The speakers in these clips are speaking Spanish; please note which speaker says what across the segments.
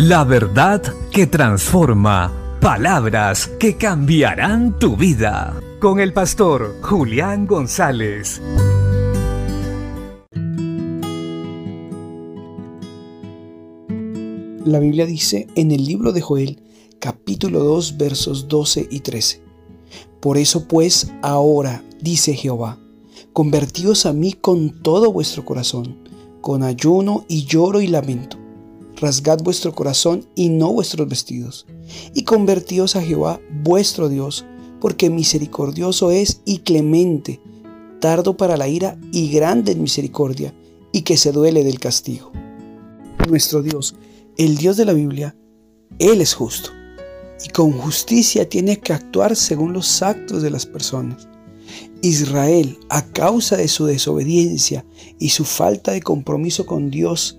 Speaker 1: La verdad que transforma. Palabras que cambiarán tu vida. Con el pastor Julián González.
Speaker 2: La Biblia dice en el libro de Joel, capítulo 2, versos 12 y 13. Por eso pues ahora, dice Jehová, convertíos a mí con todo vuestro corazón, con ayuno y lloro y lamento. Rasgad vuestro corazón y no vuestros vestidos, y convertíos a Jehová vuestro Dios, porque misericordioso es y clemente, tardo para la ira y grande en misericordia, y que se duele del castigo. Nuestro Dios el Dios de la Biblia, Él es justo y con justicia tiene que actuar según los actos de las personas. Israel, a causa de su desobediencia y su falta de compromiso con Dios,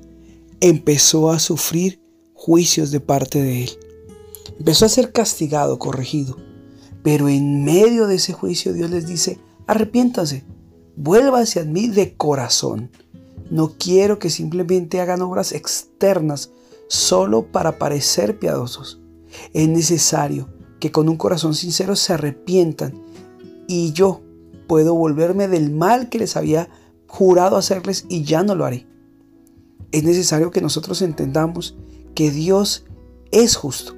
Speaker 2: empezó a sufrir juicios de parte de Él. Empezó a ser castigado, corregido. Pero en medio de ese juicio Dios les dice, arrepiéntase, vuélvase a mí de corazón. No quiero que simplemente hagan obras externas solo para parecer piadosos. Es necesario que con un corazón sincero se arrepientan y yo puedo volverme del mal que les había jurado hacerles y ya no lo haré. Es necesario que nosotros entendamos que Dios es justo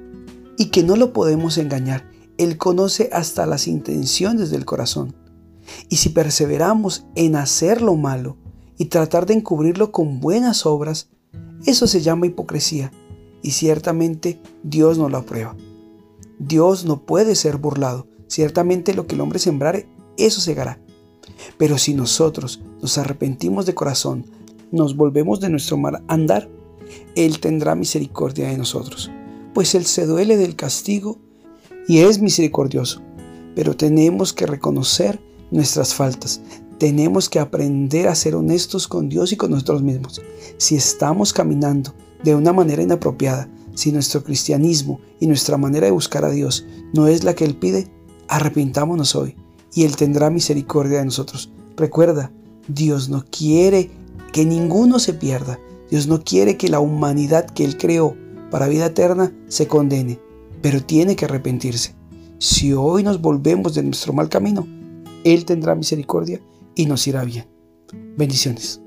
Speaker 2: y que no lo podemos engañar. Él conoce hasta las intenciones del corazón. Y si perseveramos en hacer lo malo y tratar de encubrirlo con buenas obras, eso se llama hipocresía y ciertamente Dios no lo aprueba. Dios no puede ser burlado. Ciertamente lo que el hombre sembrare, eso segará. Pero si nosotros nos arrepentimos de corazón, nos volvemos de nuestro mal andar, Él tendrá misericordia de nosotros, pues Él se duele del castigo y es misericordioso. Pero tenemos que reconocer nuestras faltas, tenemos que aprender a ser honestos con Dios y con nosotros mismos. Si estamos caminando de una manera inapropiada, si nuestro cristianismo y nuestra manera de buscar a Dios no es la que Él pide, arrepintámonos hoy y Él tendrá misericordia de nosotros. Recuerda, Dios no quiere que ninguno se pierda. Dios no quiere que la humanidad que Él creó para vida eterna se condene, pero tiene que arrepentirse. Si hoy nos volvemos de nuestro mal camino, Él tendrá misericordia y nos irá bien. Bendiciones.